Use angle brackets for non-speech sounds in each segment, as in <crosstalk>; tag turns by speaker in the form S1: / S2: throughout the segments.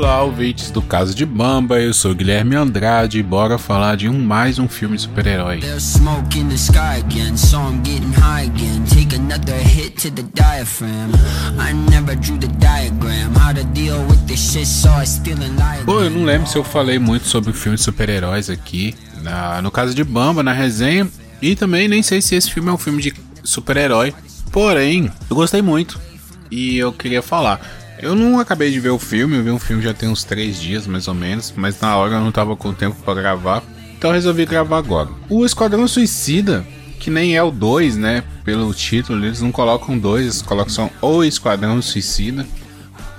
S1: Olá, ouvintes do Caso de Bamba, eu sou Guilherme Andrade e bora falar de um mais um filme de super-herói. Pô, eu não lembro se eu falei muito sobre o filme de super-heróis aqui, na, no Caso de Bamba, na resenha, e também nem sei se esse filme é um filme de super-herói, porém, eu gostei muito e eu queria falar. Eu não acabei de ver o filme, eu vi um filme já tem uns três dias mais ou menos, mas na hora eu não tava com tempo para gravar, então resolvi gravar agora. O Esquadrão Suicida, que nem é o 2, né? Pelo título, eles não colocam dois, eles colocam só o Esquadrão Suicida.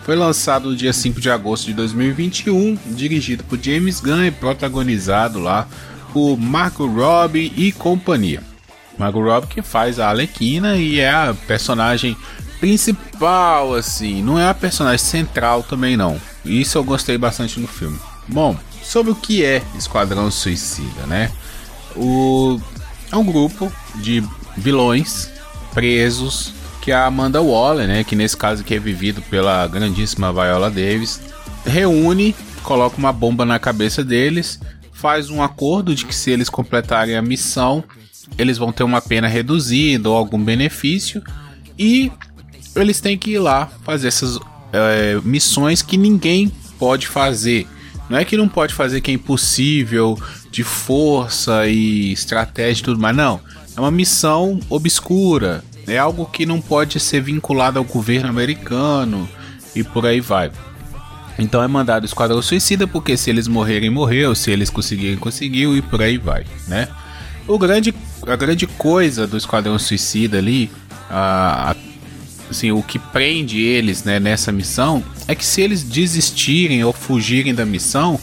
S1: Foi lançado no dia 5 de agosto de 2021, dirigido por James Gunn e protagonizado lá por Marco Robbie e companhia. Margot Robbie que faz a Alequina e é a personagem principal, assim, não é a personagem central também não. Isso eu gostei bastante no filme. Bom, sobre o que é Esquadrão Suicida, né? O é um grupo de vilões presos que a Amanda Waller, né, que nesse caso aqui é vivido pela grandíssima Viola Davis, reúne, coloca uma bomba na cabeça deles, faz um acordo de que se eles completarem a missão, eles vão ter uma pena reduzida ou algum benefício e eles têm que ir lá fazer essas é, missões que ninguém pode fazer. Não é que não pode fazer que é impossível de força e estratégia e tudo mais, não. É uma missão obscura. É algo que não pode ser vinculado ao governo americano e por aí vai. Então é mandado o Esquadrão Suicida, porque se eles morrerem, morreu, se eles conseguirem, conseguiu e por aí vai, né? O grande, a grande coisa do Esquadrão Suicida ali, a, a assim, o que prende eles né, nessa missão é que se eles desistirem ou fugirem da missão,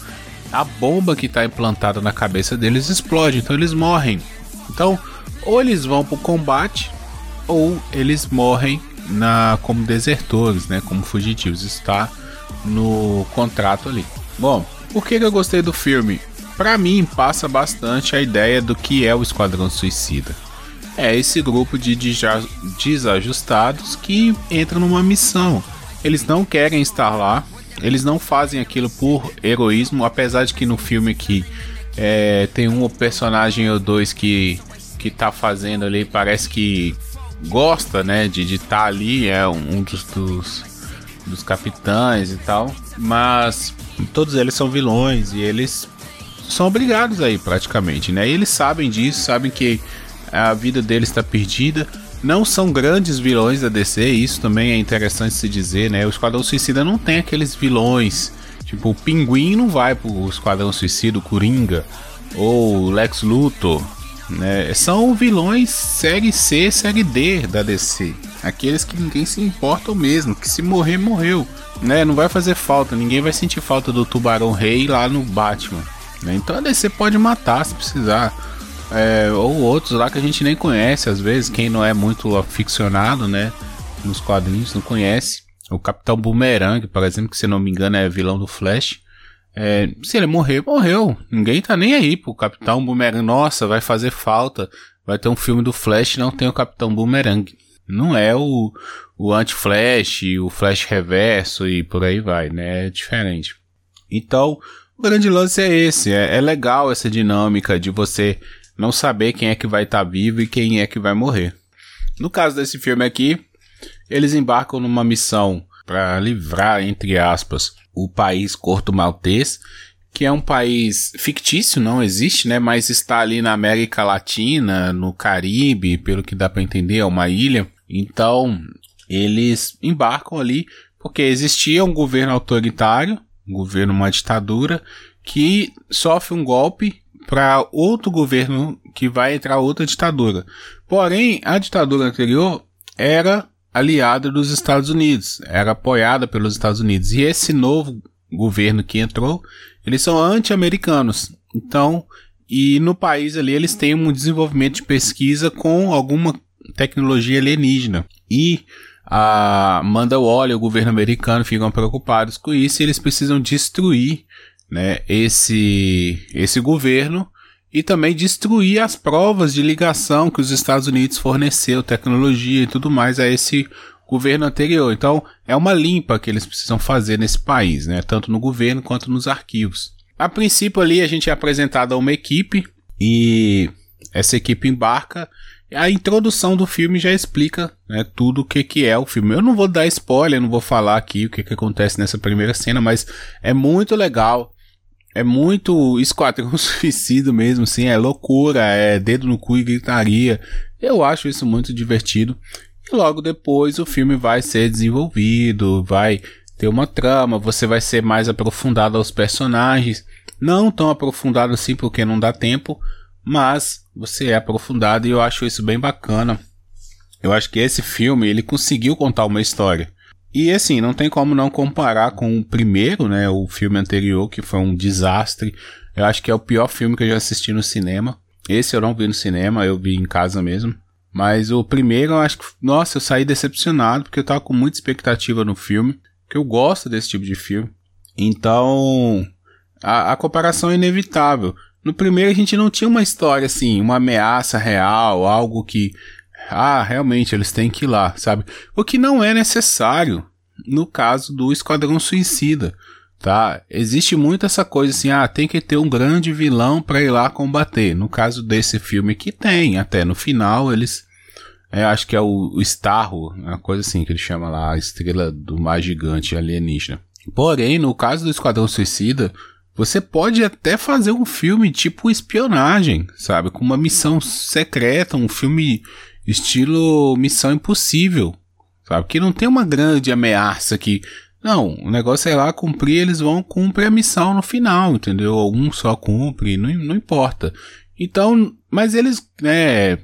S1: a bomba que está implantada na cabeça deles explode, então eles morrem. Então, ou eles vão para o combate, ou eles morrem na como desertores, né, como fugitivos. Está no contrato ali. Bom, por que, que eu gostei do filme? Para mim, passa bastante a ideia do que é o Esquadrão Suicida é esse grupo de desajustados que entra numa missão. Eles não querem estar lá, eles não fazem aquilo por heroísmo, apesar de que no filme aqui é, tem um personagem ou dois que, que tá fazendo ali, parece que gosta, né, de estar tá ali, é um, dos, dos, dos capitães e tal, mas todos eles são vilões e eles são obrigados aí praticamente, né? E eles sabem disso, sabem que a vida deles está perdida. Não são grandes vilões da DC, isso também é interessante se dizer, né? O Esquadrão Suicida não tem aqueles vilões, tipo o Pinguim não vai pro Esquadrão Suicida, o Coringa, ou Lex Luthor, né? São vilões série C, série D da DC. Aqueles que ninguém se importa mesmo, que se morrer, morreu. Né? Não vai fazer falta, ninguém vai sentir falta do Tubarão Rei lá no Batman. Né? Então a DC pode matar se precisar é, ou outros lá que a gente nem conhece, às vezes, quem não é muito aficionado, né, nos quadrinhos, não conhece. O Capitão Boomerang, por exemplo, que se não me engano é vilão do Flash. É, se ele morrer, morreu. Ninguém tá nem aí pro Capitão Boomerang. Nossa, vai fazer falta. Vai ter um filme do Flash não tem o Capitão Boomerang. Não é o, o Anti-Flash, o Flash Reverso e por aí vai, né? É diferente. Então, o grande lance é esse. É, é legal essa dinâmica de você não saber quem é que vai estar tá vivo e quem é que vai morrer. No caso desse filme aqui, eles embarcam numa missão para livrar, entre aspas, o país Corto Maltês, que é um país fictício, não existe, né? Mas está ali na América Latina, no Caribe, pelo que dá para entender, é uma ilha. Então, eles embarcam ali porque existia um governo autoritário, um governo, uma ditadura, que sofre um golpe para outro governo que vai entrar outra ditadura. Porém, a ditadura anterior era aliada dos Estados Unidos, era apoiada pelos Estados Unidos. E esse novo governo que entrou, eles são anti-americanos. Então, e no país ali eles têm um desenvolvimento de pesquisa com alguma tecnologia alienígena. E a Amanda Waller, o governo americano, ficam preocupados com isso e eles precisam destruir né, esse, esse governo e também destruir as provas de ligação que os Estados Unidos forneceu, tecnologia e tudo mais a esse governo anterior. Então, é uma limpa que eles precisam fazer nesse país, né? Tanto no governo quanto nos arquivos. A princípio ali a gente é apresentado a uma equipe e essa equipe embarca. A introdução do filme já explica né, tudo o que, que é o filme. Eu não vou dar spoiler, não vou falar aqui o que, que acontece nessa primeira cena, mas é muito legal. É muito esquadrão <laughs> suicídio mesmo, assim, é loucura, é dedo no cu e gritaria. Eu acho isso muito divertido. E logo depois o filme vai ser desenvolvido, vai ter uma trama, você vai ser mais aprofundado aos personagens. Não tão aprofundado assim porque não dá tempo, mas você é aprofundado e eu acho isso bem bacana. Eu acho que esse filme ele conseguiu contar uma história. E assim, não tem como não comparar com o primeiro, né, o filme anterior que foi um desastre. Eu acho que é o pior filme que eu já assisti no cinema. Esse eu não vi no cinema, eu vi em casa mesmo. Mas o primeiro eu acho que, nossa, eu saí decepcionado porque eu tava com muita expectativa no filme, que eu gosto desse tipo de filme. Então, a, a comparação é inevitável. No primeiro a gente não tinha uma história assim, uma ameaça real, algo que ah, realmente eles têm que ir lá, sabe? O que não é necessário no caso do Esquadrão Suicida, tá? Existe muito essa coisa assim, ah, tem que ter um grande vilão para ir lá combater. No caso desse filme que tem, até no final eles é, acho que é o, o Starro, uma coisa assim que ele chama lá, a estrela do mar gigante alienígena. Porém, no caso do Esquadrão Suicida, você pode até fazer um filme tipo espionagem, sabe? Com uma missão secreta, um filme estilo Missão Impossível, sabe? Que não tem uma grande ameaça que. Não, o negócio é lá cumprir, eles vão cumprir a missão no final, entendeu? Um só cumpre, não, não importa. Então, mas eles, né,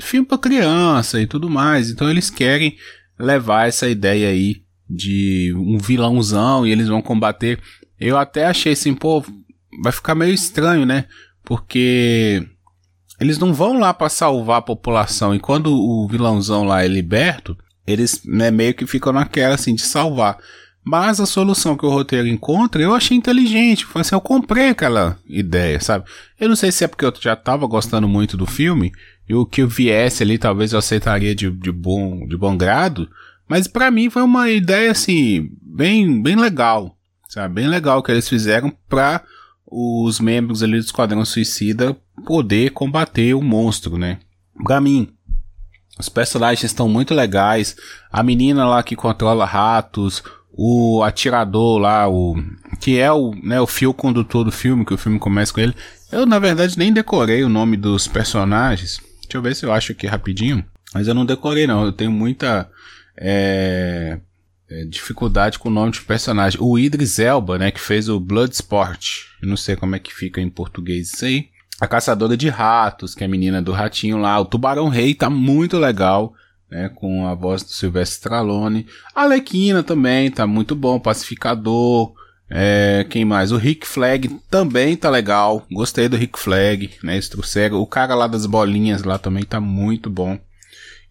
S1: filme para criança e tudo mais, então eles querem levar essa ideia aí de um vilãozão e eles vão combater eu até achei assim, pô, vai ficar meio estranho, né? Porque eles não vão lá para salvar a população e quando o vilãozão lá é liberto, eles né, meio que ficam naquela assim de salvar. Mas a solução que o roteiro encontra, eu achei inteligente. Foi assim, eu comprei aquela ideia, sabe? Eu não sei se é porque eu já tava gostando muito do filme e o que viesse ali talvez eu aceitaria de, de, bom, de bom grado. Mas para mim foi uma ideia assim, bem, bem legal. Sabe? Bem legal que eles fizeram para os membros ali do Esquadrão Suicida poder combater o monstro, né? Pra mim, os personagens estão muito legais. A menina lá que controla ratos, o atirador lá, o que é o, né, o fio condutor do filme, que o filme começa com ele. Eu, na verdade, nem decorei o nome dos personagens. Deixa eu ver se eu acho aqui rapidinho. Mas eu não decorei, não. Eu tenho muita é, é, dificuldade com o nome de personagem. O Idris Elba, né, que fez o Bloodsport. Eu não sei como é que fica em português isso aí. A Caçadora de Ratos, que é a menina do ratinho lá. O Tubarão Rei tá muito legal, né, com a voz do Sylvester Stallone. A Alequina também tá muito bom. Pacificador. É, quem mais? O Rick Flag também tá legal. Gostei do Rick Flag, né? Estrucego. O cara lá das bolinhas lá também tá muito bom.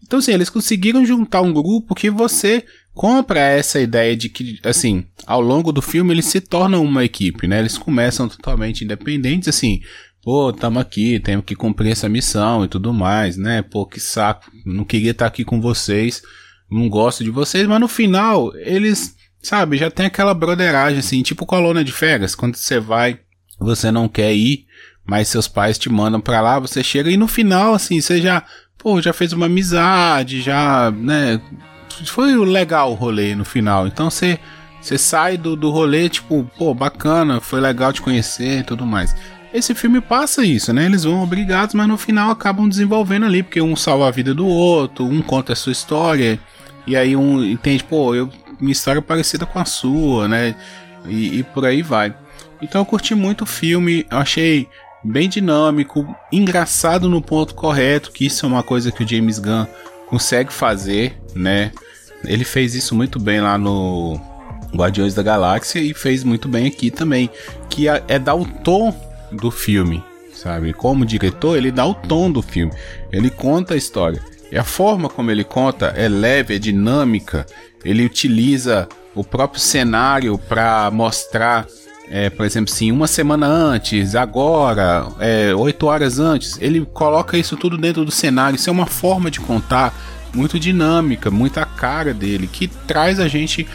S1: Então, assim, eles conseguiram juntar um grupo que você compra essa ideia de que, assim, ao longo do filme eles se tornam uma equipe, né? Eles começam totalmente independentes, assim, pô, tamo aqui, temos que cumprir essa missão e tudo mais, né? Pô, que saco, não queria estar aqui com vocês, não gosto de vocês, mas no final eles, sabe, já tem aquela broderagem, assim, tipo colônia de férias, quando você vai, você não quer ir, mas seus pais te mandam pra lá, você chega e no final, assim, você já pô, já fez uma amizade, já, né? Foi legal o rolê no final. Então você você sai do, do rolê, tipo, pô, bacana, foi legal te conhecer e tudo mais. Esse filme passa isso, né? Eles vão obrigados, mas no final acabam desenvolvendo ali, porque um salva a vida do outro, um conta a sua história, e aí um entende, pô, eu, minha história é parecida com a sua, né? E, e por aí vai. Então eu curti muito o filme, achei bem dinâmico, engraçado no ponto correto, que isso é uma coisa que o James Gunn consegue fazer, né? Ele fez isso muito bem lá no Guardiões da Galáxia e fez muito bem aqui também, que é, dar o tom do filme, sabe? Como diretor, ele dá o tom do filme, ele conta a história. E a forma como ele conta é leve, é dinâmica, ele utiliza o próprio cenário para mostrar é, por exemplo, sim, uma semana antes, agora, é, oito horas antes, ele coloca isso tudo dentro do cenário. Isso é uma forma de contar muito dinâmica, muita cara dele, que traz a gente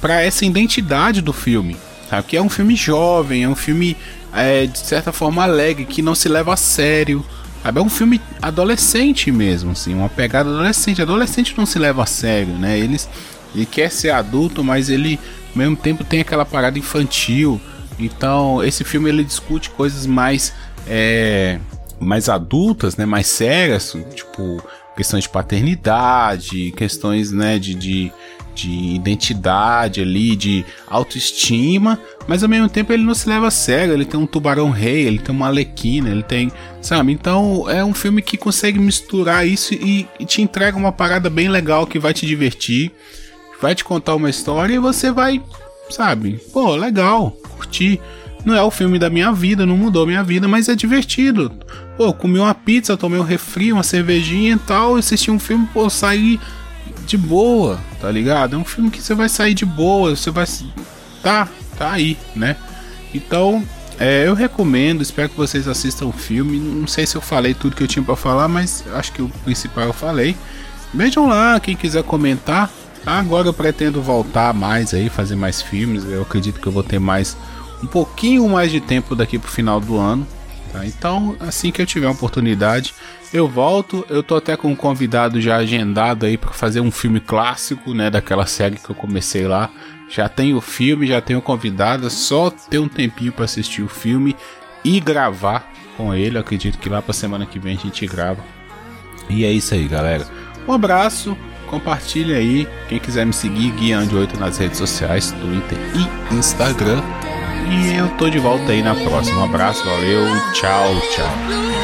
S1: para essa identidade do filme. Sabe? Que é um filme jovem, é um filme é, de certa forma alegre, que não se leva a sério. Sabe? É um filme adolescente mesmo, assim, uma pegada adolescente. Adolescente não se leva a sério, né? Ele quer ser adulto, mas ele ao mesmo tempo tem aquela parada infantil. Então, esse filme ele discute coisas mais é, mais adultas, né, mais sérias, tipo questões de paternidade, questões né, de, de, de identidade ali, de autoestima, mas ao mesmo tempo ele não se leva a sério. Ele tem um tubarão rei, ele tem uma alequina, ele tem. Sabe? Então é um filme que consegue misturar isso e, e te entrega uma parada bem legal que vai te divertir, vai te contar uma história e você vai, sabe? Pô, legal, curtir. Não é o filme da minha vida, não mudou minha vida, mas é divertido. Pô, comi uma pizza, tomei um refri, uma cervejinha e tal, assisti um filme, pô, saí de boa, tá ligado? É um filme que você vai sair de boa, você vai. Tá, tá aí, né? Então, é, eu recomendo, espero que vocês assistam o filme. Não sei se eu falei tudo que eu tinha para falar, mas acho que o principal eu falei. Vejam lá, quem quiser comentar. Agora eu pretendo voltar mais aí, fazer mais filmes. Eu acredito que eu vou ter mais um pouquinho mais de tempo daqui pro final do ano. Tá? Então, assim que eu tiver uma oportunidade, eu volto. Eu tô até com um convidado já agendado aí para fazer um filme clássico, né, daquela série que eu comecei lá. Já tenho o filme, já tenho convidado, só ter um tempinho para assistir o filme e gravar com ele. Eu acredito que lá para semana que vem a gente grava. E é isso aí, galera. Um abraço, compartilha aí. Quem quiser me seguir, Guia 8 nas redes sociais, Twitter e Instagram. E eu tô de volta aí na próxima. Um abraço, valeu, tchau, tchau.